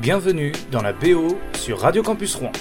Bienvenue dans la BO sur Radio Campus Rouen.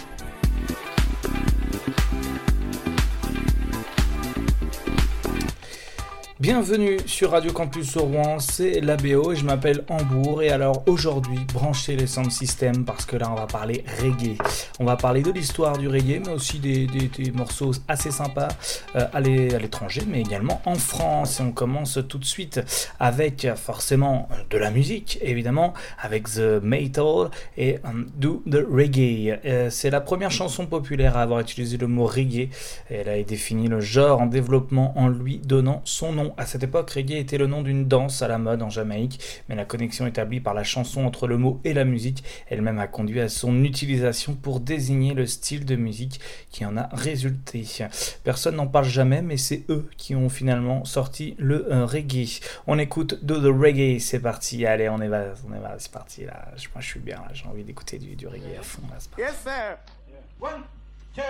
Bienvenue sur Radio Campus Rouen, c'est l'ABO et je m'appelle Hambourg et alors aujourd'hui branchez les sound systems parce que là on va parler reggae. On va parler de l'histoire du reggae mais aussi des, morceaux assez sympas euh, à l'étranger mais également en France et on commence tout de suite avec forcément de la musique évidemment avec The Metal et um, Do the Reggae. Euh, c'est la première chanson populaire à avoir utilisé le mot reggae elle a défini le genre en développement en lui donnant son nom à cette époque, reggae était le nom d'une danse à la mode en Jamaïque, mais la connexion établie par la chanson entre le mot et la musique elle-même a conduit à son utilisation pour désigner le style de musique qui en a résulté. Personne n'en parle jamais, mais c'est eux qui ont finalement sorti le euh, reggae. On écoute Do the Reggae, c'est parti. Allez, on est va, on est c'est parti là. Moi, je suis bien j'ai envie d'écouter du, du, reggae à fond. Là, yes, sir. One, two.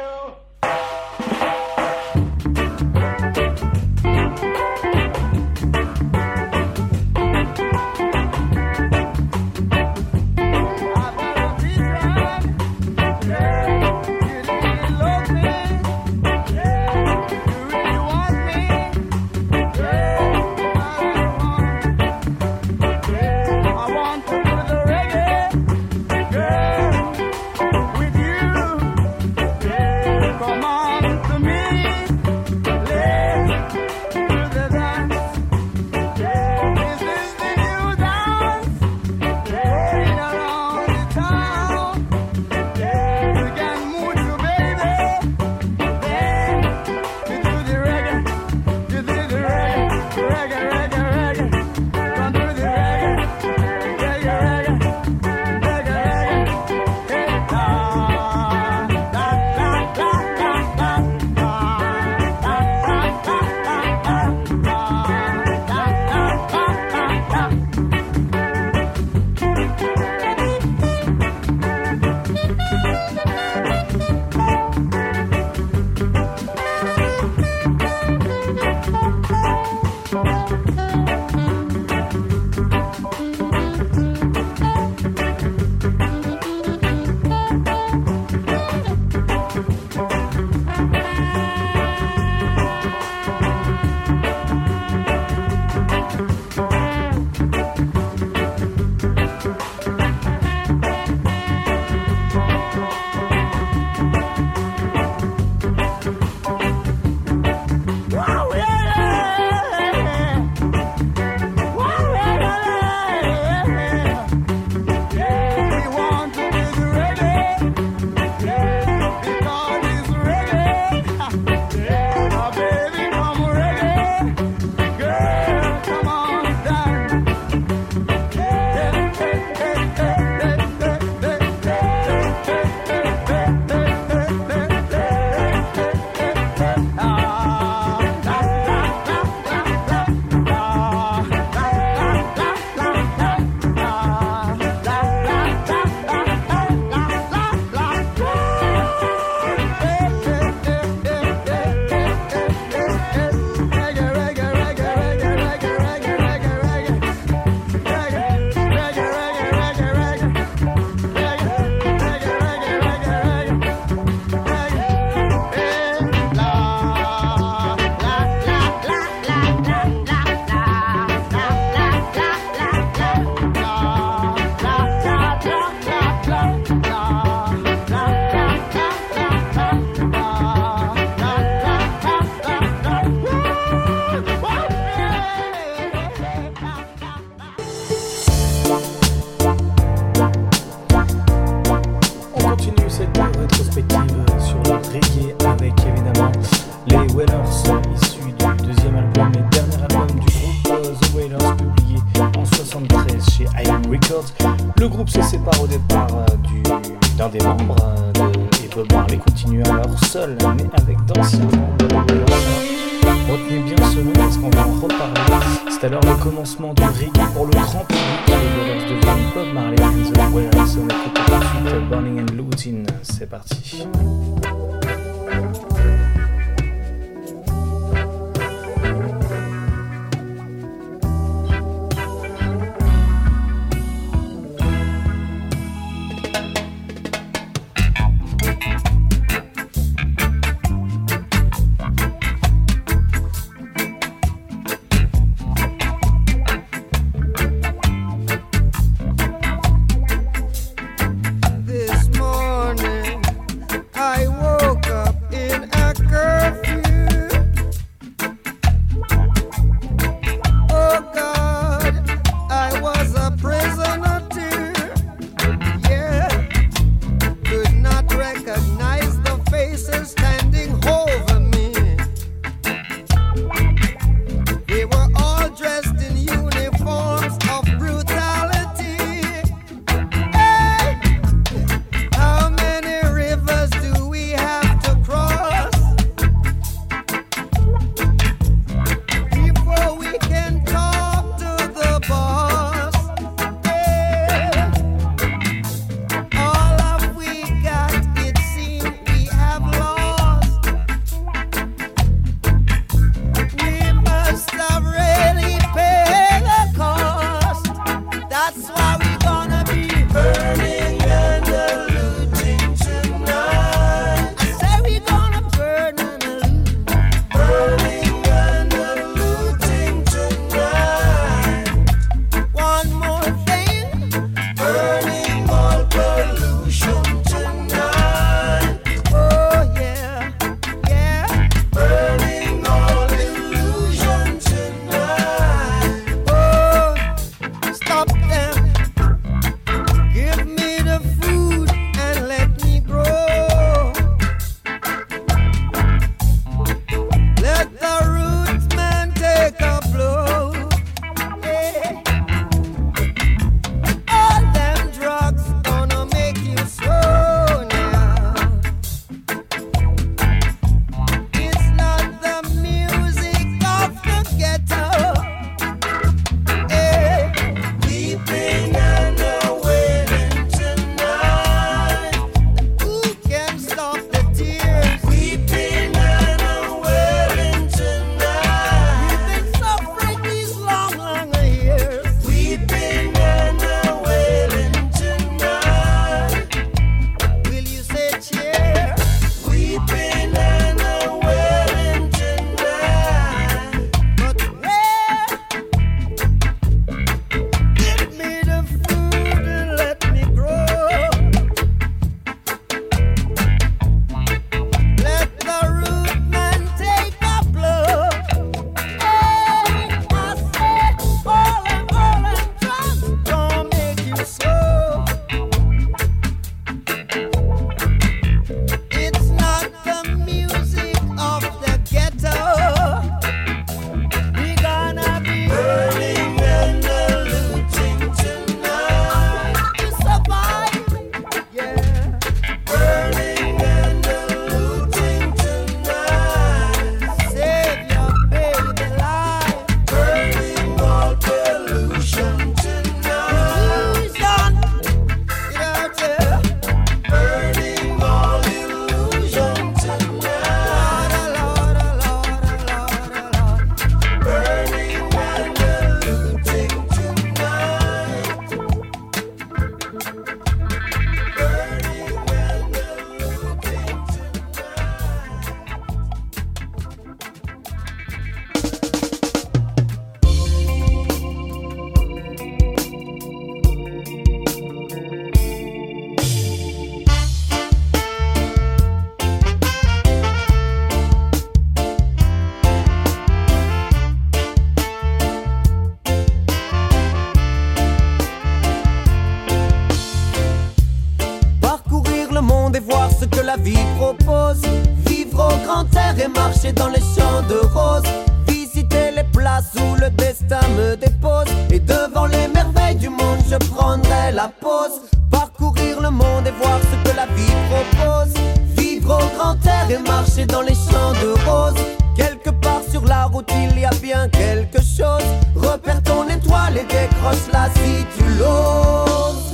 Repère ton étoile et décroche-la si tu l'oses.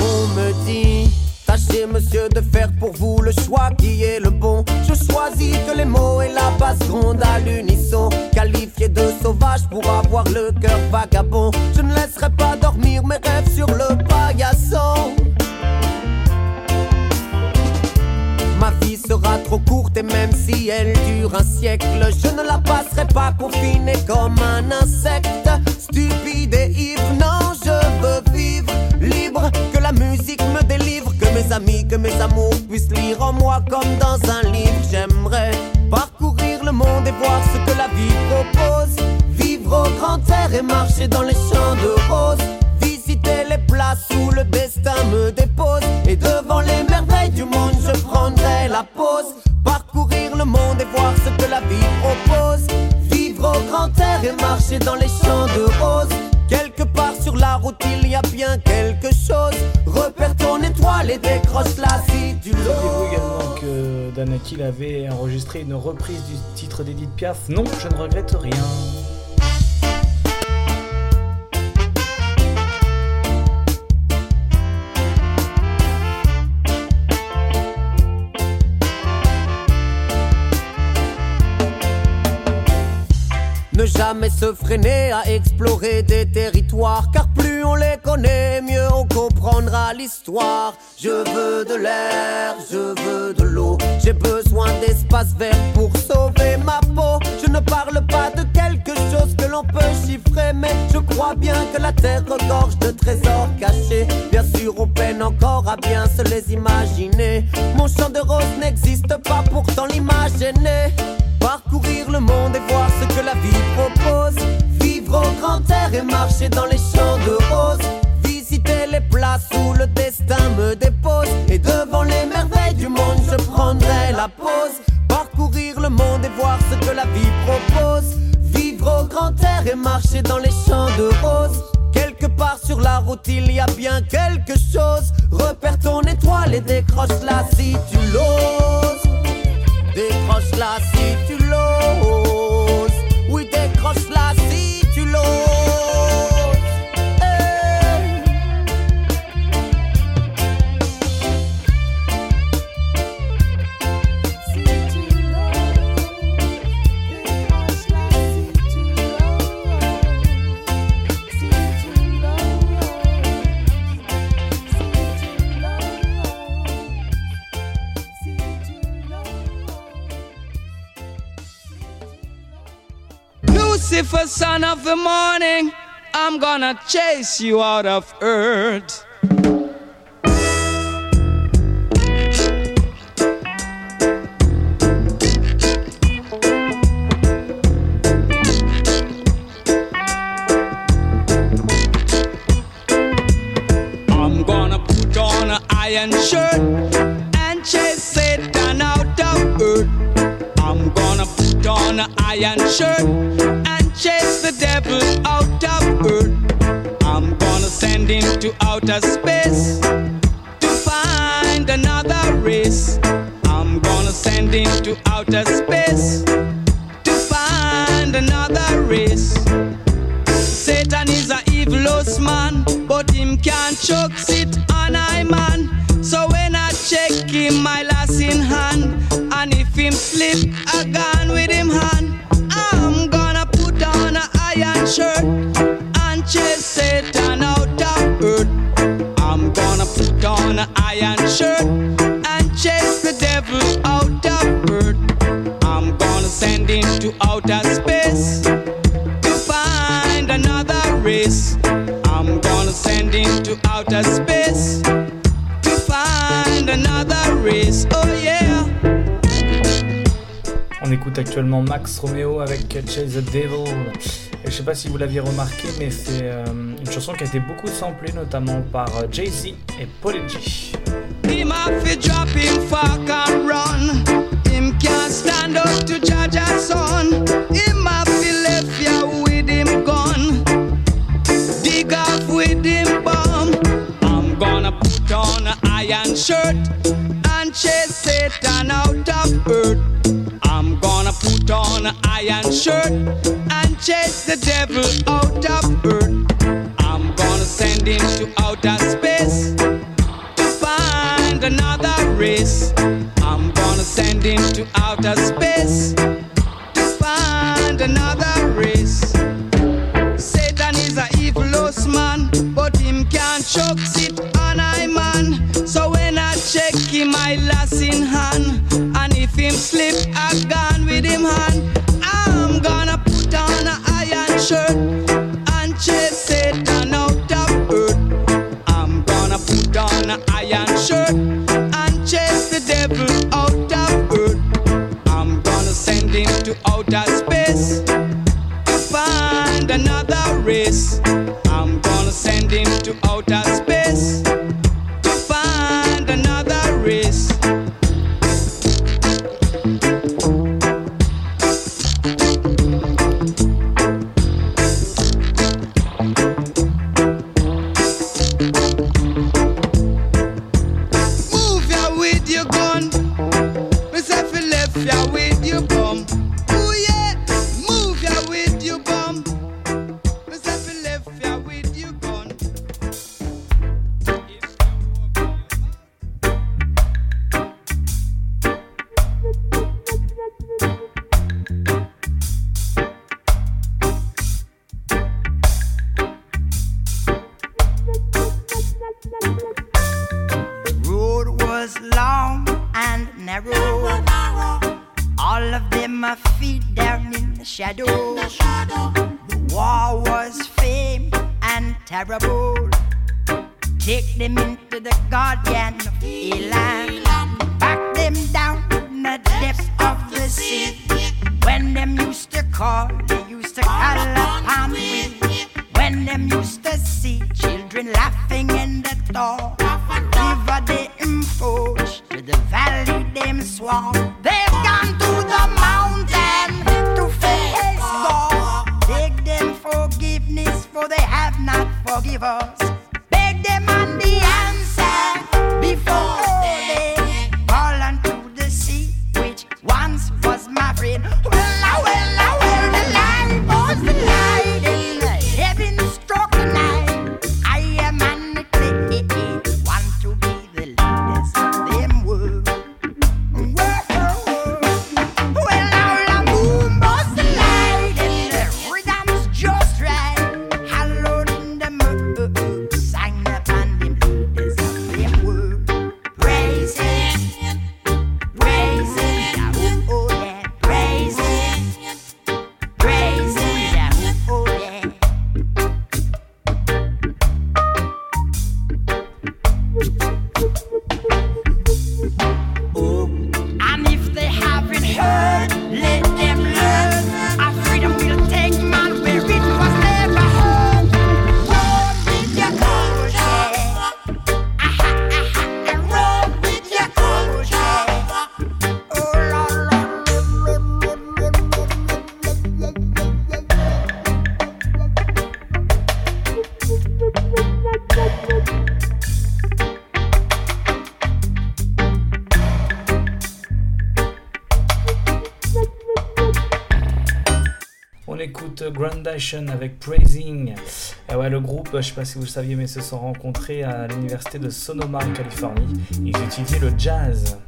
On me dit, tâchez monsieur de faire pour vous le choix qui est le bon. Je choisis que les mots et la basse gronde à l'unisson. Qualifié de sauvage pour avoir le cœur vagabond. Je ne laisserai pas dormir mes rêves sur le paillasson. Et même si elle dure un siècle, je ne la passerai pas confinée comme un insecte. Stupide et ivre, non, je veux vivre libre. Que la musique me délivre, que mes amis, que mes amours puissent lire en moi comme dans un livre. J'aimerais parcourir le monde et voir ce que la vie propose. Vivre au grand air et marcher dans les champs de roses. Visiter les places où le destin me dépose. Et devant les merveilles du monde, je prendrai la pause. Marcher dans les champs de roses. Quelque part sur la route, il y a bien quelque chose. Repère ton étoile et décroche-la si tu Saviez-vous l'oses. également que Danakil avait enregistré une reprise du titre d'Edith Piaf? Non, je ne regrette rien. Jamais se freiner à explorer des territoires, car plus on les connaît, mieux on comprendra l'histoire. Je veux de l'air, je veux de l'eau, j'ai besoin d'espace vert pour sauver ma peau. Je ne parle pas de quelque chose que l'on peut chiffrer, mais je crois bien que la terre regorge de trésors cachés. Bien sûr, on peine encore à bien se les imaginer. Mon champ de rose n'existe pas, pourtant l'image est née. Parcourir le monde et voir ce que la vie propose. Vivre au grand air et marcher dans les champs de roses. Visiter les places où le destin me dépose. Et devant les merveilles du monde, je prendrai la pause. Parcourir le monde et voir ce que la vie propose. Vivre au grand air et marcher dans les champs de roses. Quelque part sur la route, il y a bien quelque chose. Repère ton étoile et décroche-la si tu l'oses. Décroche-la si tu l'oses. Oui, décroche-la si Lucifer, son of the morning, I'm gonna chase you out of earth. I'm gonna put on an iron shirt and chase Satan out of earth. I'm gonna put on an iron shirt find another race. Satan is a evilous man, but him can't choke sit on I man. So when I check him, my last in hand, and if him slip, I gone with him hand. I'm gonna put on a iron shirt and chase Satan out of earth. I'm gonna put on a iron shirt and chase the devil send him to outer space to find another race. I'm gonna send him to outer space to find another race. Oh yeah. On écoute actuellement Max Romeo avec Chase the Devil. Et je sais pas si vous l'aviez remarqué, mais c'est euh, une chanson qui a été beaucoup samplée, notamment par euh, Jay-Z et Paul G. him can't stand up to judge our son. Him have to left ya with him gone. Dig up with him bomb. I'm gonna put on an iron shirt and chase Satan out of earth. I'm gonna put on an iron shirt and chase the devil out of earth. I'm gonna send him to outer space to find another race. I'm climbed into outer space to find another race. Satan is a evil host man, but him can't choke it on I man. So when I check him, I lass in hand, and if him slip, a gun with him hand. I'm gonna put on a iron shirt and chase Satan out of earth. I'm gonna put on a iron shirt and chase the devil Avec Praising. Ouais, le groupe, je sais pas si vous le saviez, mais se sont rencontrés à l'université de Sonoma en Californie. Ils étudiaient le jazz.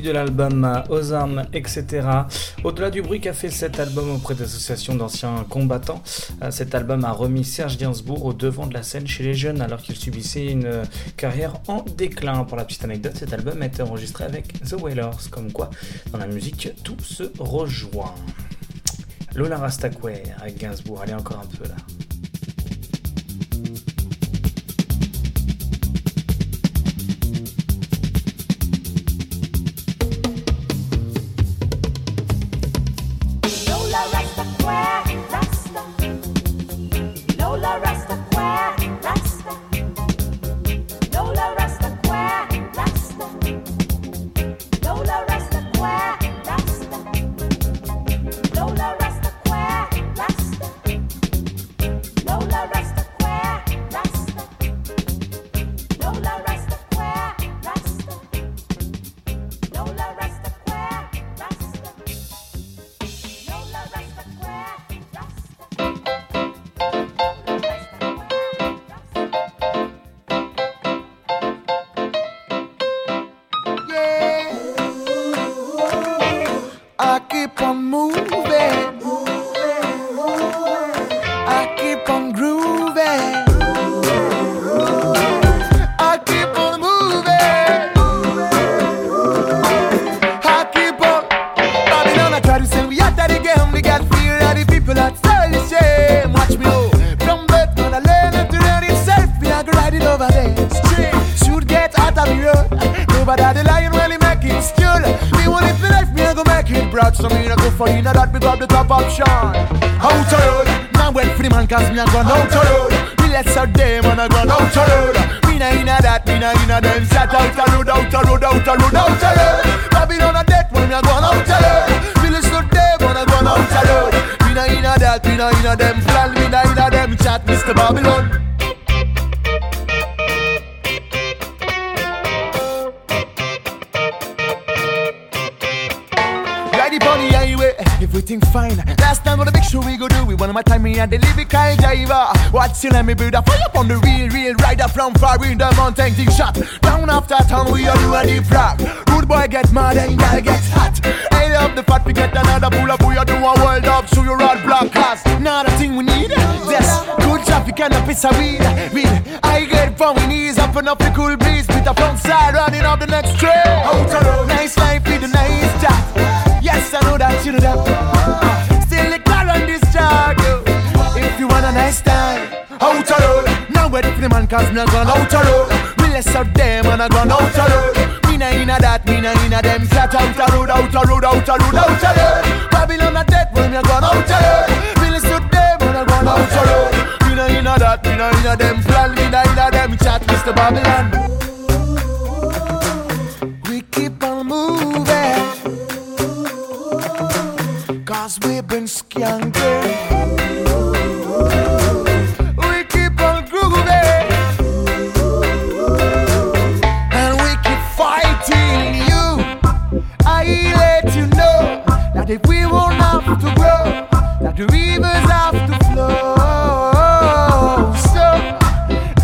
de l'album euh, Ozarm, etc. Au-delà du bruit qu'a fait cet album auprès d'associations d'anciens combattants, euh, cet album a remis Serge Gainsbourg au devant de la scène chez les jeunes alors qu'il subissait une euh, carrière en déclin. Pour la petite anecdote, cet album a été enregistré avec The Wailers, comme quoi dans la musique tout se rejoint. Lola Rastaquer avec Gainsbourg, allez encore un peu là. Shot. Down after town, we all do a deep rock. Rude boy get mad and girl get hot. I love the fact we get another pull up, we all do a world up, so you road block cast. Not a thing we need, yes, good traffic and a piece of weed. Weed, I get from we knees up and up the cool breeze, with the front side running up the next train. Out nice life with a nice job. Yes, I know that you know that. Still the car on this track. If you want a nice time, out the road. Now ready for the man, cause me a gone out the road. Less out them and I gone out the road. Me na inna that, me na inna them. Flat out the road, out the road, out the road, out the road. Babylon a dead when me gone out the road. We less them and I gone out the road. Me na inna that, me na inna them. Plan, me na inna them. Chat, Mr. Babylon. We keep on moving. Cause we've been skanking. If we won't have to grow, that the rivers have to flow. So,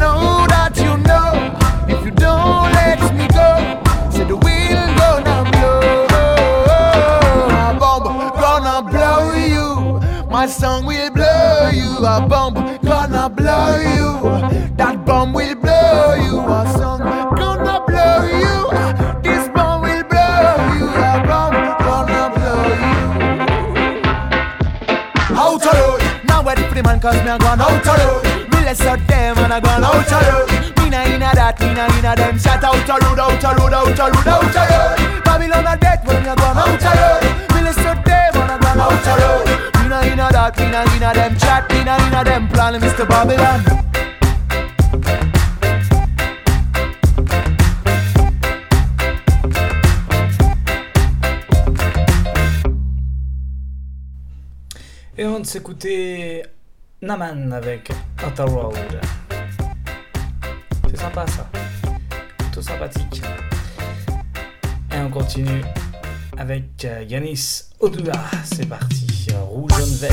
know that you know if you don't let me go, say the wind gonna blow. A bomb gonna blow you. My song will blow you. A bomb gonna blow you. Cause me a gone out the road. Me less out them and I gone out the road. Me na inna that, me na inna them. Shut out the road, out the road, out the road, out the road. Babylon a death when a gone out the road. Me them and I gone out the road. Me na inna that, me na inna them. Chat, me na inna them. Plan Mr. Babylon. Et on s'écoutait Naman avec Outer Road. C'est sympa ça. Plutôt sympathique. Et on continue avec euh, Yanis Odula. C'est parti. Rouge, jaune, vert.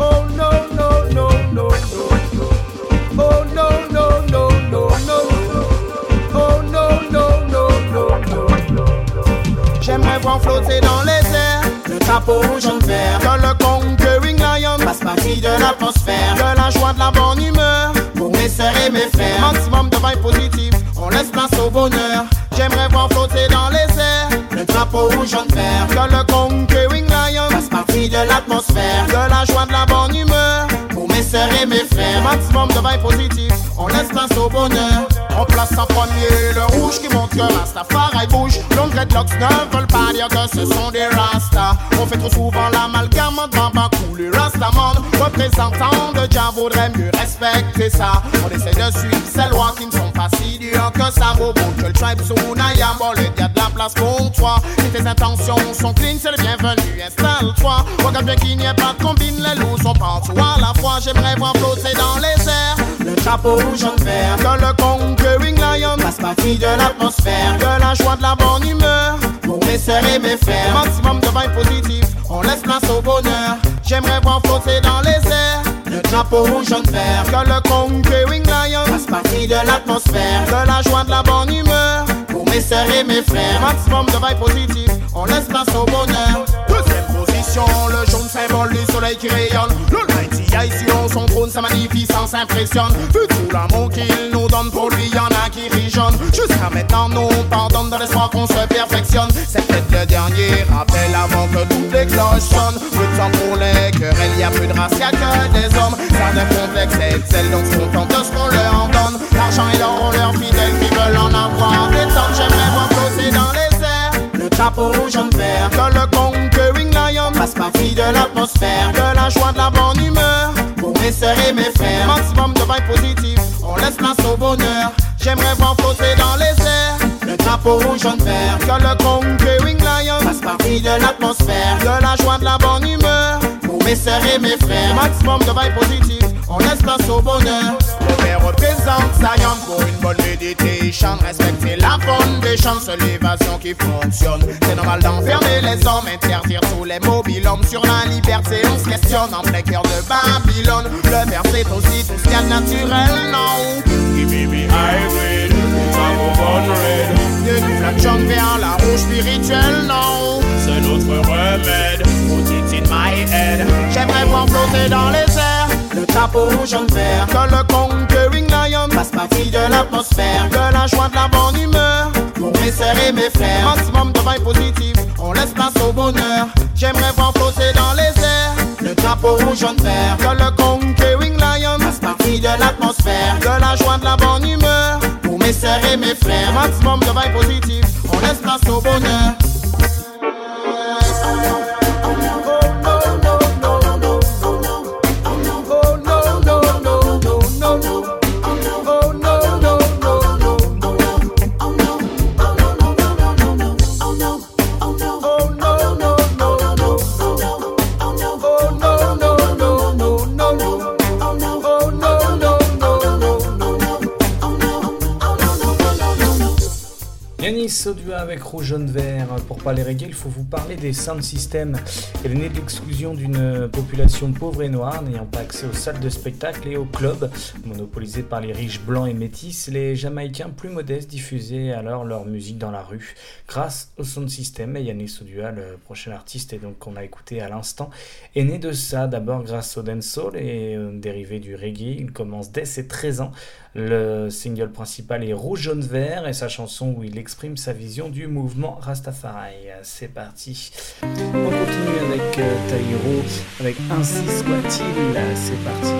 Oh no no no no no no. Oh no no no no no. Oh no no no no no. J'aimerais voir flotter dans les airs le drapeau rouge en vert. Que le conquering lion fasse partie de l'atmosphère. De la joie, de la bonne humeur pour mes sœurs et mes frères. Maximum de vibes positives, on laisse place au bonheur. J'aimerais voir flotter dans les airs le drapeau rouge en vert. Que le conquering lion fasse partie de l'atmosphère. De la joie, de la bonne humeur sœurs et mes frères. Maximum de vibes positives, on laisse place au bonheur. On place en premier le rouge qui montre que Rastafari bouge. Longs dreadlocks ne veulent pas dire que ce sont des Rastas. On fait trop souvent l'amalgame entre Bambacou, les Rastaman. Représentants de Jah vaudrait mieux respecter ça. On essaie de suivre ces lois qui ne sont pas si dures que ça. Au bout que le tribe Sunayam, bon, le a de la place pour toi. Si tes intentions sont clean, c'est le bienvenu, installe-toi. Regarde bien qu'il n'y ait pas de combine, les loups sont partout à la fois. J'aimerais voir flotter dans les airs le drapeau rouge en vert. Que le conquering lion fasse partie de l'atmosphère. De la joie, de la bonne humeur pour mes sœurs et mes frères. Maximum de vibes positives, on laisse place au bonheur. J'aimerais voir flotter dans les airs le drapeau rouge en vert. Que le conquering lion fasse partie de l'atmosphère. De la joie, de la bonne humeur pour mes sœurs et mes frères. Maximum de vibes positives, on laisse place au bonheur. Deuxième position, le jaune symbole du soleil qui sur son trône, sa magnificence impressionne. Vu tout l'amour qu'il nous donne, pour lui y'en a qui rijonnent. Jusqu'à maintenant, nous pardonne dans l'espoir qu'on se perfectionne. C'est peut-être le dernier rappel avant que toutes les cloches sonnent. Peu de temps pour les querelles, y a plus de race, y a que des hommes. Certains complexes excellent, donc se contentent de ce qu'on leur en donne. L'argent et l'or leurs fidèles qui veulent en avoir des tonnes. J'aimerais voir flotter dans les airs. Le rouge jaune vert. Que le conquering lion fasse partie de l'atmosphère. De la joie, de la mes sœurs et mes frères. Maximum de vibes positives, on laisse place au bonheur. J'aimerais voir flotter dans les airs le drapeau rouge jaune vert. Que le conquering lion fasse partie de l'atmosphère. De la joie, de la bonne humeur mes sœurs et mes frères. Maximum de vibes positives, on laisse place au bonheur. Père représente Zion pour une bonne méditation. Respecter la foundation, seule l'évasion qui fonctionne. C'est normal d'enfermer les hommes, interdire tous les mobiles hommes sur la liberté. On se questionne en plein cœur de Babylone. Le verset aussi tout ce qu'il y a de naturel, non? Give me the. De la vers la rouge spirituelle, non? C'est notre remède, J'aimerais voir flotter dans les airs. Le drapeau rouge jaune vert. Que le conquering lion fasse partie de l'atmosphère. De la joie, de la bonne humeur Pour mes sœurs et mes frères. Maximum de vibes positives On laisse place au bonheur. J'aimerais voir flotter dans les airs Le drapeau rouge jaune vert. Que le conquering lion fasse partie de l'atmosphère. De la joie, de la bonne humeur Pour mes sœurs et mes frères. Maximum de vibes positives On laisse place au bonheur Yanis Odua avec Rouge Jaune Vert. Pour parler reggae, il faut vous parler des sound systems. Elle est née de l'exclusion d'une population pauvre et noire, n'ayant pas accès aux salles de spectacle et aux clubs. Monopolisés par les riches blancs et métis, les Jamaïcains plus modestes diffusaient alors leur musique dans la rue. Grâce au sound system, et Yanis Odua, le prochain artiste et donc qu'on a écouté à l'instant, est né de ça. D'abord grâce au dancehall et euh, dérivé du reggae. Il commence dès ses 13 ans. Le single principal est Rouge, Jaune, Vert et sa chanson où il exprime sa vision du mouvement Rastafari. C'est parti. On continue avec euh, Taïro, avec Ainsi soit-il. C'est parti.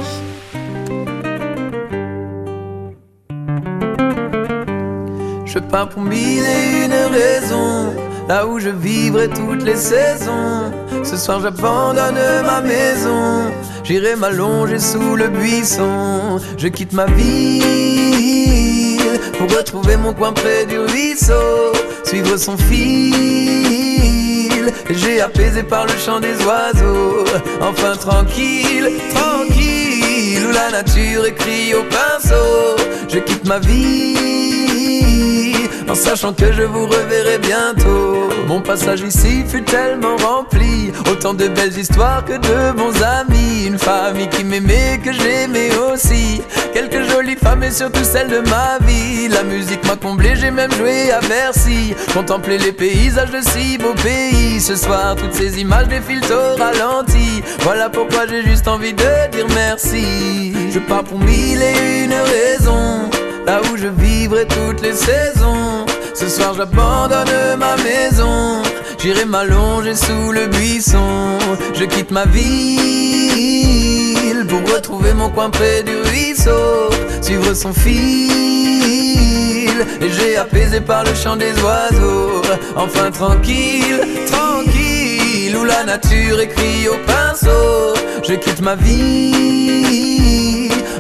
Je pars pour mille et une raisons, là où je vivrai toutes les saisons. Ce soir j'abandonne ma maison, j'irai m'allonger sous le buisson. Je quitte ma ville pour retrouver mon coin près du ruisseau, suivre son fil. J'ai apaisé par le chant des oiseaux, enfin tranquille, tranquille, où la nature écrit au pinceau. Je quitte ma vie en sachant que je vous reverrai bientôt. Mon passage ici fut tellement rempli, autant de belles histoires que de bons amis. Une famille qui m'aimait, que j'aimais aussi. Quelques jolies femmes et surtout celles de ma vie. La musique m'a comblé, j'ai même joué à Bercy. Contempler les paysages de si beaux pays. Ce soir, toutes ces images défilent au ralenti. Voilà pourquoi j'ai juste envie de dire merci. Je pars pour mille et une raisons là où je vivrai toutes les saisons. Ce soir j'abandonne ma maison, j'irai m'allonger sous le buisson. Je quitte ma ville pour retrouver mon coin près du ruisseau, suivre son fil. Léger apaisé par le chant des oiseaux, enfin tranquille, tranquille, où la nature écrit au pinceau. Je quitte ma vie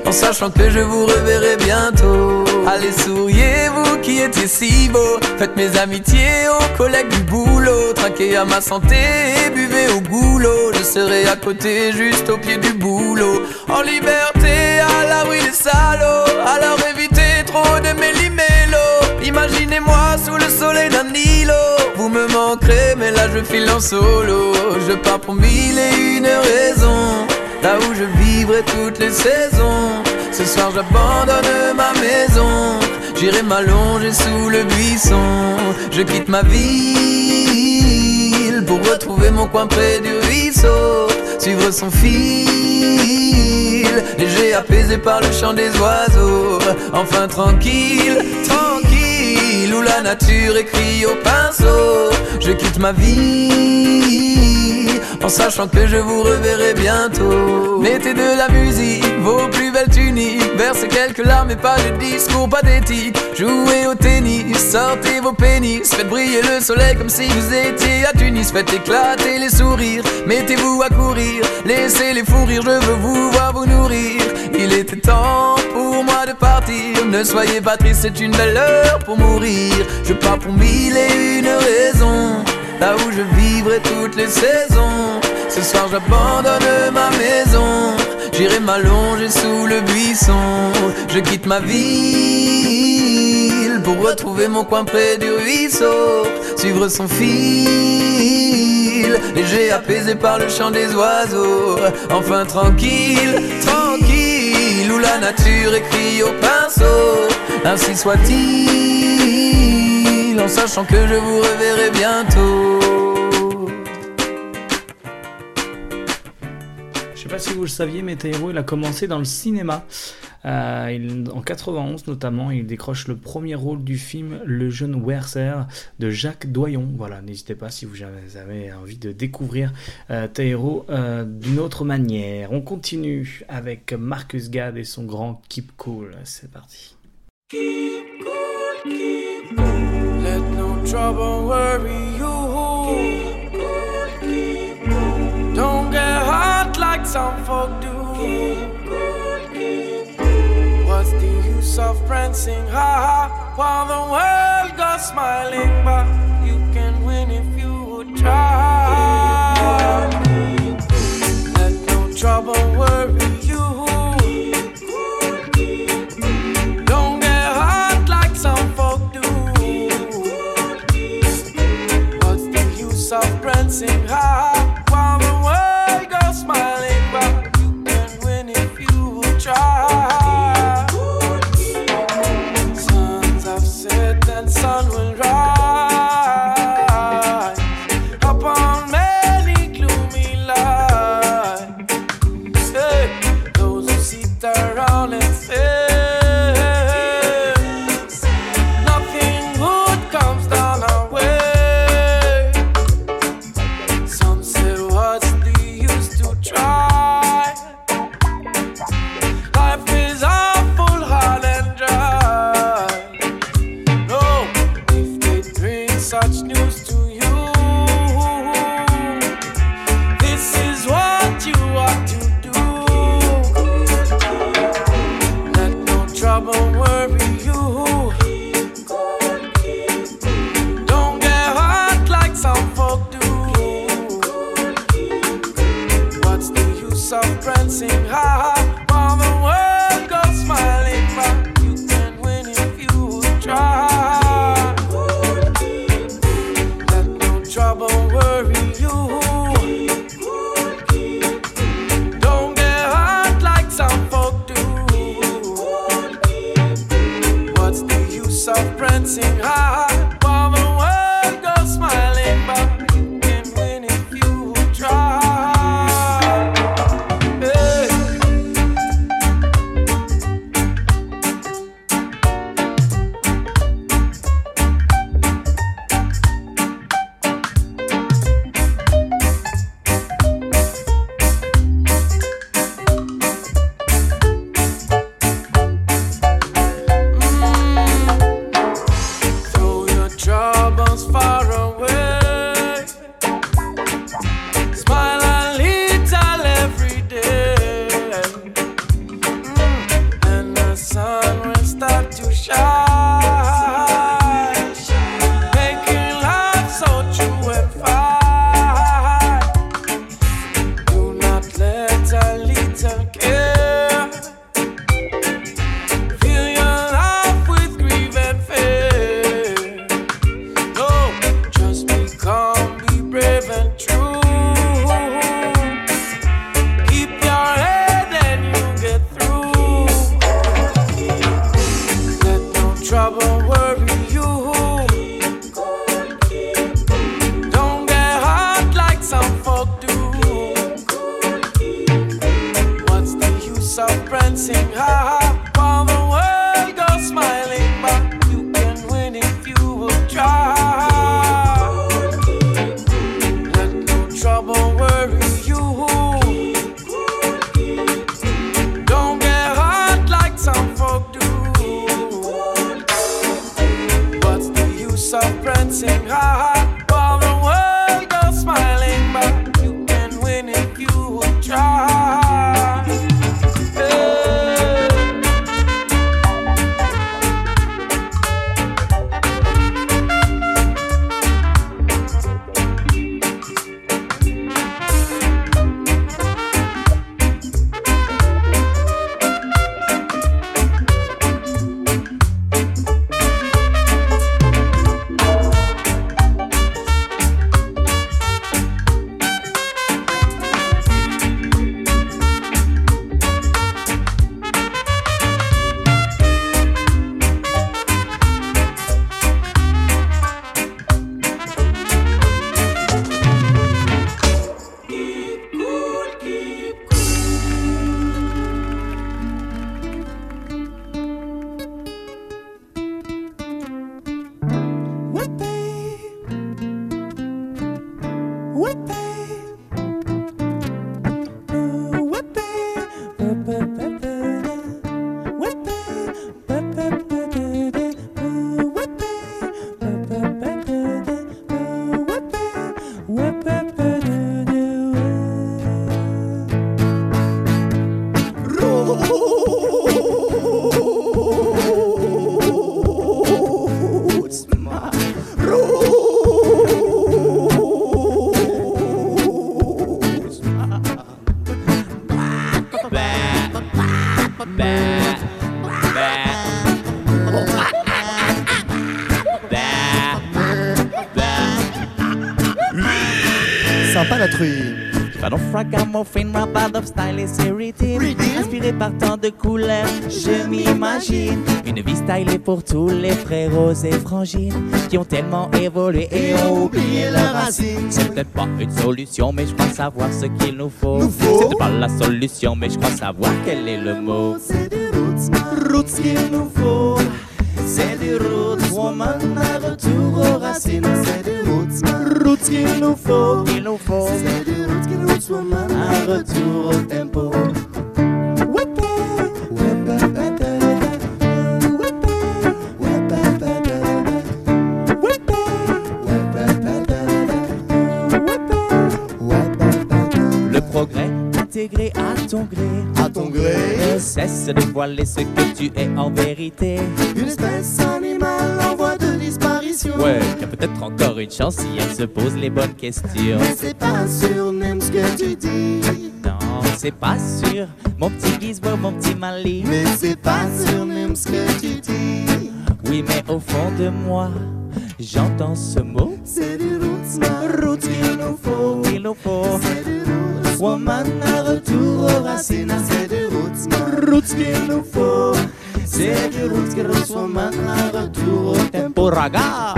en sachant que je vous reverrai bientôt. Allez, souriez, vous qui étiez si beau. Faites mes amitiés aux collègues du boulot. Traquez à ma santé et buvez au goulot. Je serai à côté, juste au pied du boulot. En liberté, à l'abri des salauds. Alors évitez trop de méli-mélo. Imaginez-moi sous le soleil d'un îlot. Vous me manquerez, mais là je file en solo. Je pars pour mille et une raisons là où je vivrai toutes les saisons. Ce soir j'abandonne ma maison, j'irai m'allonger sous le buisson. Je quitte ma ville pour retrouver mon coin près du ruisseau, suivre son fil, léger apaisé par le chant des oiseaux. Enfin tranquille, tranquille, où la nature écrit au pinceau. Je quitte ma vie en sachant que je vous reverrai bientôt. Mettez de la musique, vos plus belles tuniques, versez quelques larmes et pas de discours pathétique. Jouez au tennis, sortez vos pénis, faites briller le soleil comme si vous étiez à Tunis, faites éclater les sourires, mettez-vous à courir, laissez les fous rire, je veux vous voir vous nourrir. Il était temps pour moi de partir, ne soyez pas triste, c'est une belle heure pour mourir. Je pars pour mille et une raisons, là où je vivrai toutes les saisons. Ce soir j'abandonne ma maison, j'irai m'allonger sous le buisson. Je quitte ma ville pour retrouver mon coin près du ruisseau, suivre son fil, léger apaisé par le chant des oiseaux. Enfin tranquille, tranquille, où la nature écrit au pinceau. Ainsi soit-il, en sachant que je vous reverrai bientôt. Je sais pas si vous le saviez, mais Taïro, il a commencé dans le cinéma. Euh, il- en 91 notamment, il décroche le premier rôle du film Le jeune Werther de Jacques Doyon. Voilà, n'hésitez pas si vous avez envie de découvrir euh, Taïro euh, d'une autre manière. On continue avec Marcus Gad et son grand Keep Cool. C'est parti. Trouble worry you. Don't get hurt like some folk do. What's the use of prancing high while the world goes smiling? But you can win if you would try. Let no trouble worry of style et. Inspiré par tant de couleurs, je m'imagine une vie stylée pour tous les frérots et frangines qui ont tellement évolué et ont oublié leurs racines. C'est peut-être pas une solution, mais je crois savoir ce qu'il nous faut. C'est peut-être pas la solution, mais je crois savoir quel est le mot. C'est du roots, roots qu'il nous faut. C'est du roots, woman, un retour aux racines. C'est du roots, roots qu'il nous faut. Cesse de voiler ce que tu es en vérité. Une espèce animale en voie de disparition. Ouais, y a peut-être encore une chance si elle se pose les bonnes questions. Mais c'est pas sûr, même ce que tu dis. Non, c'est pas sûr, mon petit Gizmo, mon petit Mali. Mais c'est pas sûr, même ce que tu dis. Oui, mais au fond de moi, j'entends ce mot. C'est du roots, ma roots qu'il nous faut. Nous faut. C'est du roots, woman, un retour aux racines. Qu'il nous faut. C'est du roots, faut, woman, un retour au tempo. Raga!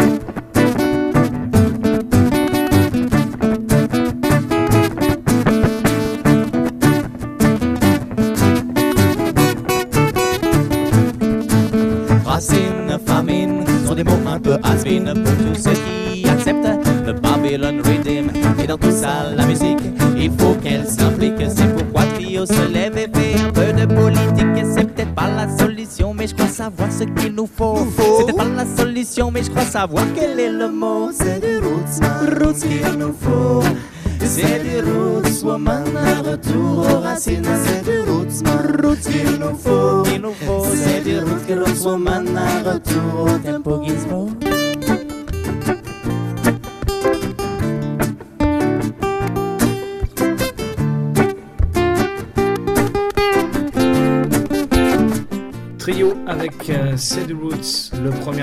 Racine, famine sont des mots un peu has pour tous ceux qui acceptent le Babylon Rhythm. Et dans tout ça, la musique, il faut qu'elle nous faut. C'est peut-être pas la solution, mais je crois savoir quel est le mot. C'est du roots, roots qu'il nous faut. C'est du roots, woman, un retour aux racines. C'est du roots, roots qu'il nous faut. C'est du roots, que woman, un retour au tempo gizmo.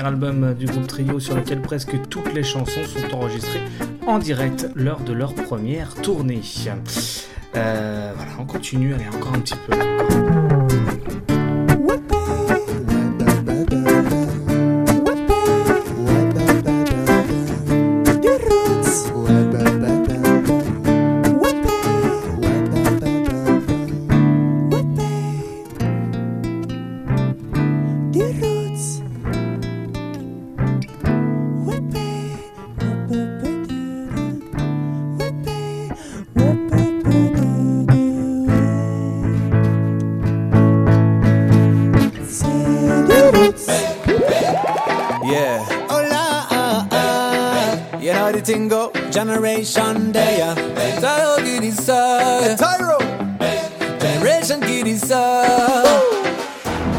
Album du groupe Trio sur lequel presque toutes les chansons sont enregistrées en direct lors de leur première tournée. Euh, voilà, on continue, allez encore un petit peu. Yeah. Hola, ah, ah. You know the thing go, Generation Day. Tyro Giddy Sir. Tyro. Generation Giddy Sir.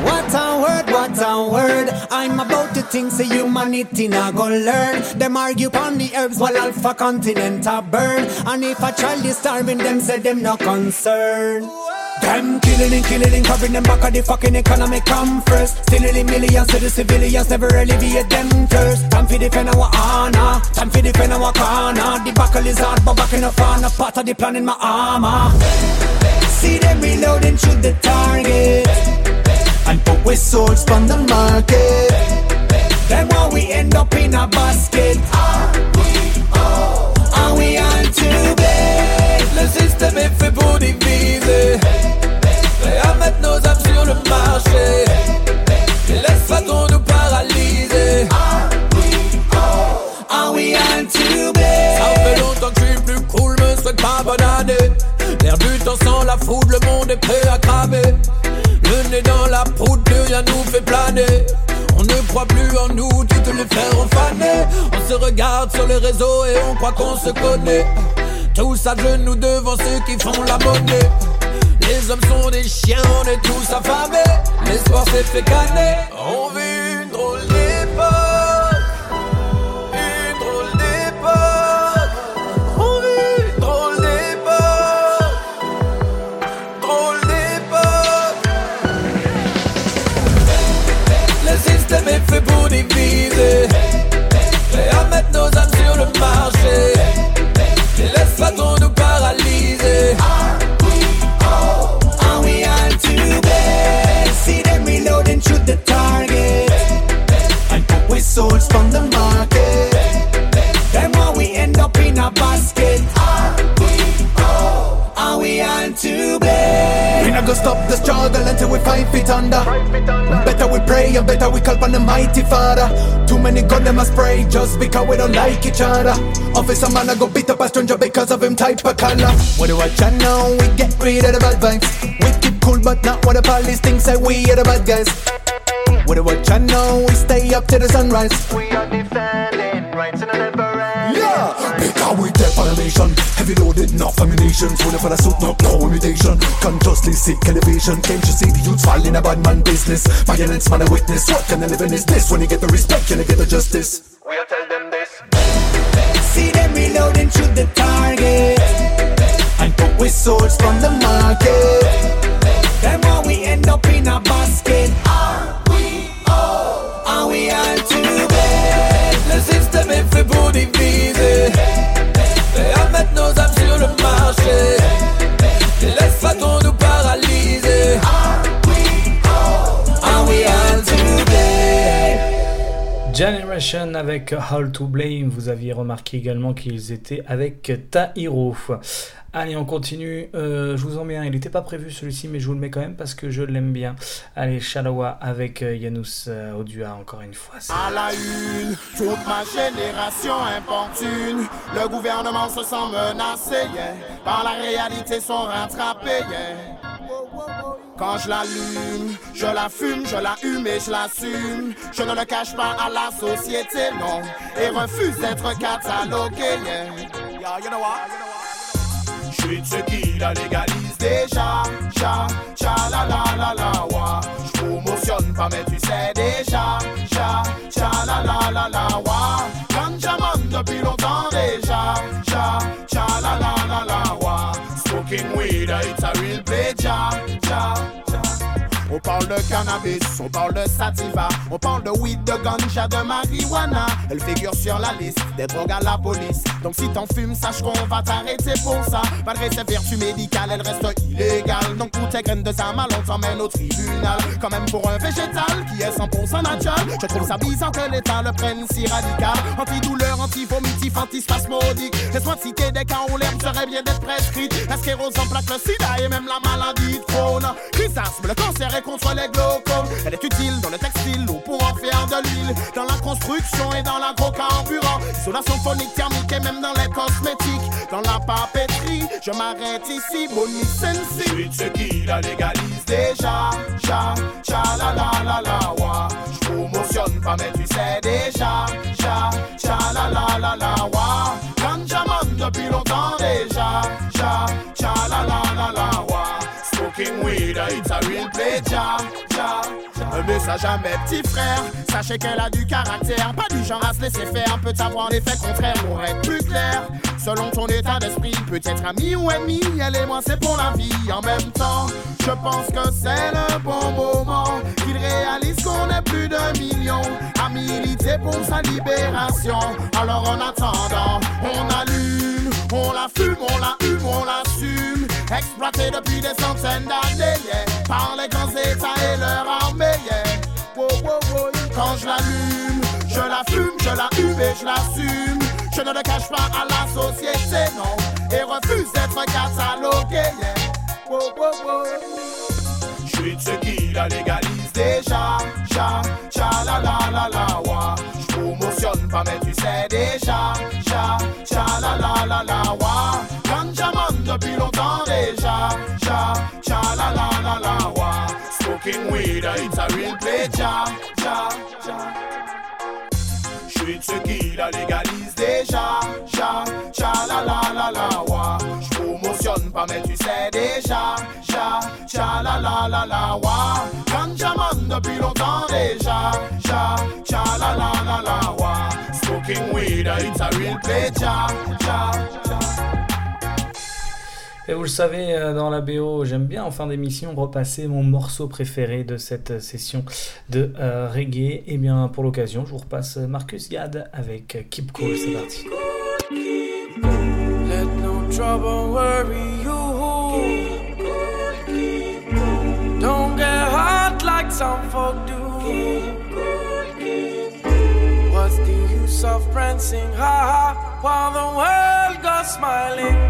What a word, what a word. I'm about to think say humanity now go learn. Them argue on the herbs while Alpha Continent a burn. And if a child is starving, them say them no concern. Them killing and killing and covering them back of the fucking economy come first. Stealing millions to the civilians, never alleviate them thirst. Time for defend our honor, time for defend our corner. The buckle is hard, but back in the front, a part of the plan in my armor. See them reloading, shoot the target. And put with swords from the market. Then why we end up in a basket? Are we all, are we all to blame? Le système est fait pour diviser Laisse pas ton nous paralyser. Ah ah Ça fait longtemps que je suis plus cool, me souhaite pas bonne année. L'air du temps sans la foudre, le monde est prêt à cramer. Le nez dans la proue, plus rien nous fait planer. On ne croit plus en nous, tu te le faire fané On se regarde sur les réseaux et on croit qu'on se connaît. Tous à genoux devant ceux qui font la monnaie. Les hommes sont des chiens, on est tous affamés. L'espoir s'est fait caner. On vit une drôle d'époque. Une drôle d'époque. On vit une drôle d'époque. Drôle d'époque. Le système est fait pour diviser. Prêt à mettre nos âmes sur le marché. We call on the mighty Father. Too many gun them a spray just because we don't like each other. Officer man I go beat up a stranger because of him type of color. What do I chat now? We get rid of the bad vibes. We keep cool but not what the police think say we are the bad guys. What do I chat now? We stay up till the sunrise. We are defending rights and never Yeah, because we take on a nation. Heavy loaded, enough ammunition. Full of a suit, no, no imitation. Consciously seek elevation. Can't you see the youths fall in a bad man business? Violence, man, a witness. What kind of living is this? When you get the respect, can you get the justice? We'll tell them this. See them reloading through the target and put we souls from the market. Then why we end up in a basket? Are we all? Are we all too bad? Le système est fait Generation avec How to Blame. Vous aviez remarqué également qu'ils étaient avec Tahiro. Allez, on continue. Euh, je vous en mets un. Il n'était pas prévu celui-ci, mais je vous le mets quand même parce que je l'aime bien. Allez, Shalawa avec euh, Yanous euh, Odua encore une fois. À la une, toute ma génération importune. Le gouvernement se sent menacé, yeah. Par la réalité sont rattrapés, yeah. Quand je l'allume, je la fume, je la hume et je l'assume. Je ne le cache pas à la société, non. Et refuse d'être catalogué, yeah. Je suis de ceux qui la légalise déjà. Cha, cha, la, la, la, la, wa. Je promotionne pas, mais tu sais déjà. Cha, cha, la, la, la, la, wa. Ganjaman depuis longtemps déjà. Cha, cha, la, la, la, la, wa. Smoking weed, it's a real cha, cha, cha. On parle de cannabis, on parle de sativa, on parle de weed, de ganja, de marijuana. Elle figure sur la liste des drogues à la police. Donc si t'en fumes, sache qu'on va t'arrêter pour ça. Malgré ses vertus médicales, elle reste illégale. Donc toutes tes graines de mal, on t'emmène au tribunal. Quand même pour un végétal qui est 100% naturel. Je trouve ça bizarre que l'État le prenne si radical. Antidouleur, antivomitif, antispasmodique. Laisse-moi te citer des cas où l'herbe serait bien d'être prescrite. La sclérose en plaque, le sida et même la maladie de Crohn. Chrysasme, le cancer et contre les glaucomes. Elle est utile dans le textile ou pour en faire de l'huile. Dans la construction et dans l'agrocarburant. Isolation phonique, thermique et même dans les cosmétiques. Dans la papeterie, je m'arrête ici, Bonnie Sensi. De ceux qui la légalise déjà. Cha, cha, la, la, la, la, wa. Je promotionne pas, mais tu sais déjà. Cha, cha, la, la, la, la, wa. Ganjaman depuis longtemps déjà. Cha, cha, la, la, la, la, wa. Smoking weed, it's a real play, ja. Un message à mes petits frères, sachez qu'elle a du caractère, pas du genre à se laisser faire, peut avoir l'effet contraire pour être plus clair. Selon ton état d'esprit, peut-être ami ou ennemi, elle et moi c'est pour la vie en même temps. Je pense que c'est le bon moment qu'il réalise qu'on est plus de millions à militer pour sa libération. Alors en attendant, on allume, on la fume, on la hume, on l'assume. Exploité depuis des centaines d'années, yeah, par les grands états et leur armée, yeah. Wow, wow. Quand je l'allume, je la fume, je la hume et je l'assume. Je ne le cache pas à la société, non, et refuse d'être catalogué, yeah. Je suis de ceux qui la légalise déjà. Cha, cha, la, la, la, la, wa. Je promotionne pas, mais tu sais déjà. Cha, cha, la, la, la, la, wa. Ganjaman depuis longtemps déjà. Cha, cha, la la la la, wa. Smoking weed, it's a real pleasure. Cha, cha. J'suis de ceux qui la légalise déjà. Cha, cha, la la la la, wa. J'promotionne pas, mais tu sais déjà. Cha, cha, la la la la, wa. Ganja man depuis longtemps déjà. Cha, cha, la la la la, wa. Smoking weed, it's a real pleasure. Cha, cha. Et vous le savez, euh, dans la BO, j'aime bien en fin d'émission repasser mon morceau préféré de cette session de euh, reggae. Et bien pour l'occasion, je vous repasse Marcus Gad avec Keep Cool, c'est parti. What's the use of prancing? High while the world smiling?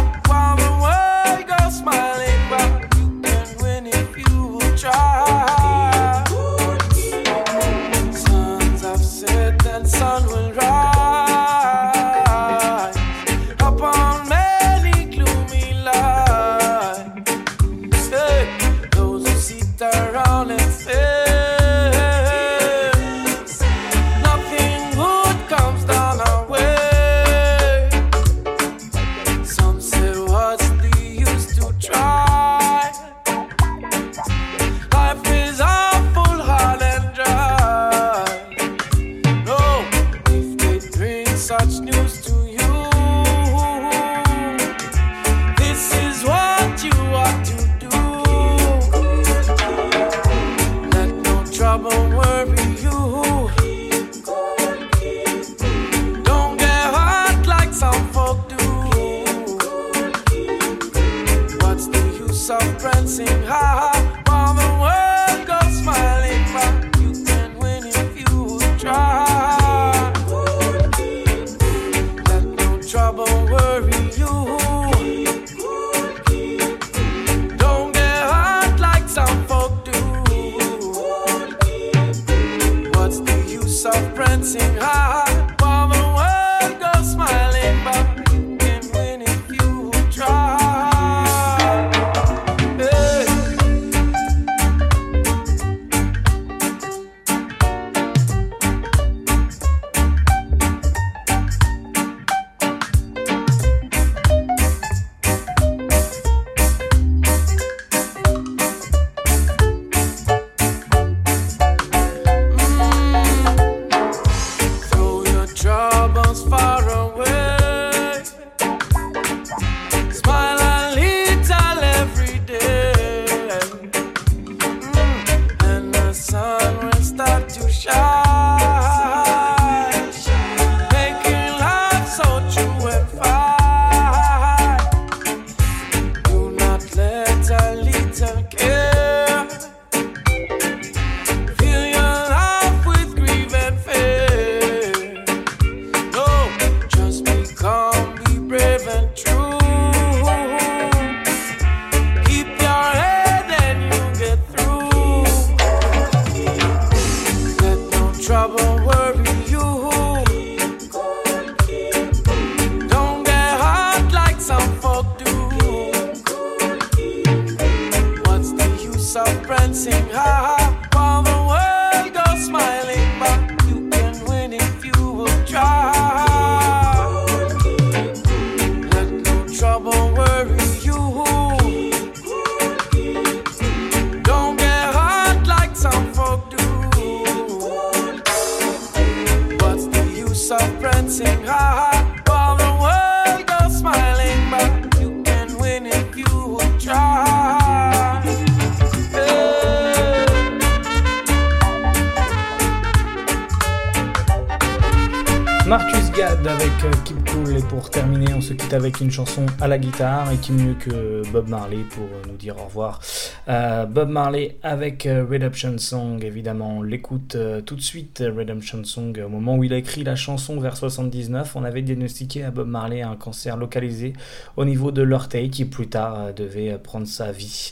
la guitare et qui mieux que Bob Marley pour euh, nous dire au revoir. Euh, Bob Marley avec euh, Redemption Song évidemment l'écoute tout de suite Redemption Song au moment où il a écrit la chanson vers 79 on avait diagnostiqué à Bob Marley un cancer localisé au niveau de l'orteil qui plus tard devait prendre sa vie.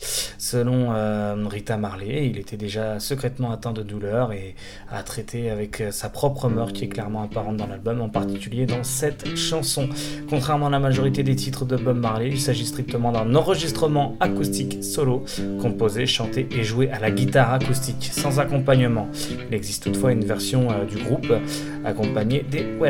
Selon euh, Rita Marley il était déjà secrètement atteint de douleur et a traité avec euh, sa propre mort qui est clairement apparente dans l'album, en particulier dans cette chanson. Contrairement à la majorité des titres de Bob Marley, il s'agit strictement d'un enregistrement acoustique solo, composé, chanté et joué à la guitare acoustique, sans accompagnement. Il existe toutefois une version euh, du groupe accompagnée des I.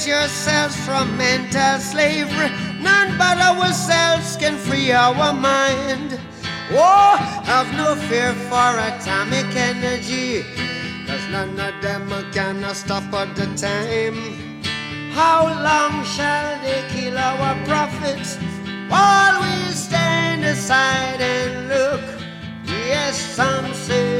Emancipate yourselves from mental slavery. None but ourselves can free our mind. Oh, have no fear for atomic energy. Cause none of them can stop at the time. How long shall they kill our prophets while we stand aside and look? Yes, some say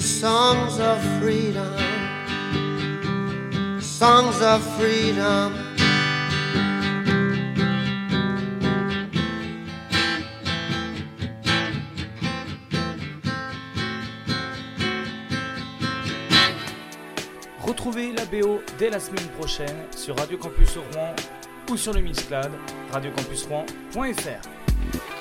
songs of freedom, songs of freedom. Retrouvez la BO dès la semaine prochaine sur Radio Campus Rouen ou sur le Mixcloud radiocampusrouen.fr.